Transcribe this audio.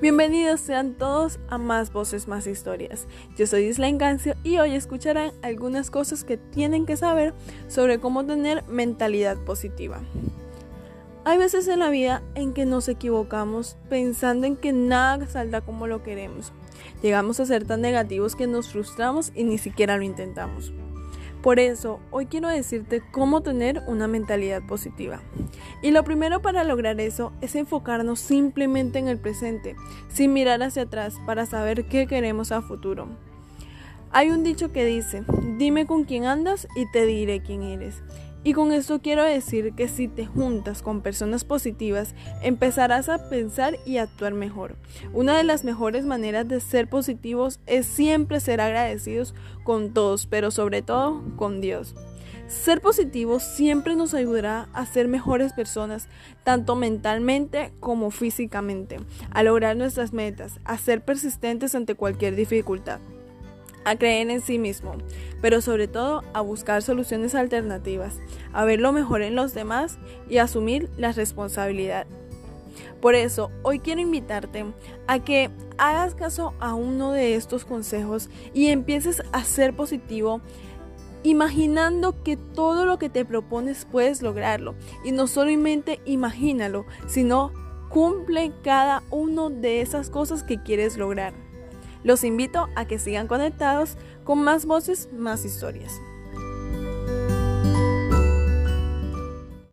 Bienvenidos sean todos a Más Voces, Más Historias. Yo soy Isla Encancio y hoy escucharán algunas cosas que tienen que saber sobre cómo tener mentalidad positiva. Hay veces en la vida en que nos equivocamos pensando en que nada saldrá como lo queremos. Llegamos a ser tan negativos que nos frustramos y ni siquiera lo intentamos. Por eso, hoy quiero decirte cómo tener una mentalidad positiva. Y lo primero para lograr eso es enfocarnos simplemente en el presente, sin mirar hacia atrás para saber qué queremos a futuro. Hay un dicho que dice, dime con quién andas y te diré quién eres. Y con esto quiero decir que si te juntas con personas positivas, empezarás a pensar y actuar mejor. Una de las mejores maneras de ser positivos es siempre ser agradecidos con todos, pero sobre todo con Dios. Ser positivos siempre nos ayudará a ser mejores personas, tanto mentalmente como físicamente, a lograr nuestras metas, a ser persistentes ante cualquier dificultad a creer en sí mismo, pero sobre todo a buscar soluciones alternativas, a ver lo mejor en los demás y asumir la responsabilidad. Por eso, hoy quiero invitarte a que hagas caso a uno de estos consejos y empieces a ser positivo, imaginando que todo lo que te propones puedes lograrlo. Y no solamente imagínalo, sino cumple cada uno de esas cosas que quieres lograr. Los invito a que sigan conectados con más voces, más historias.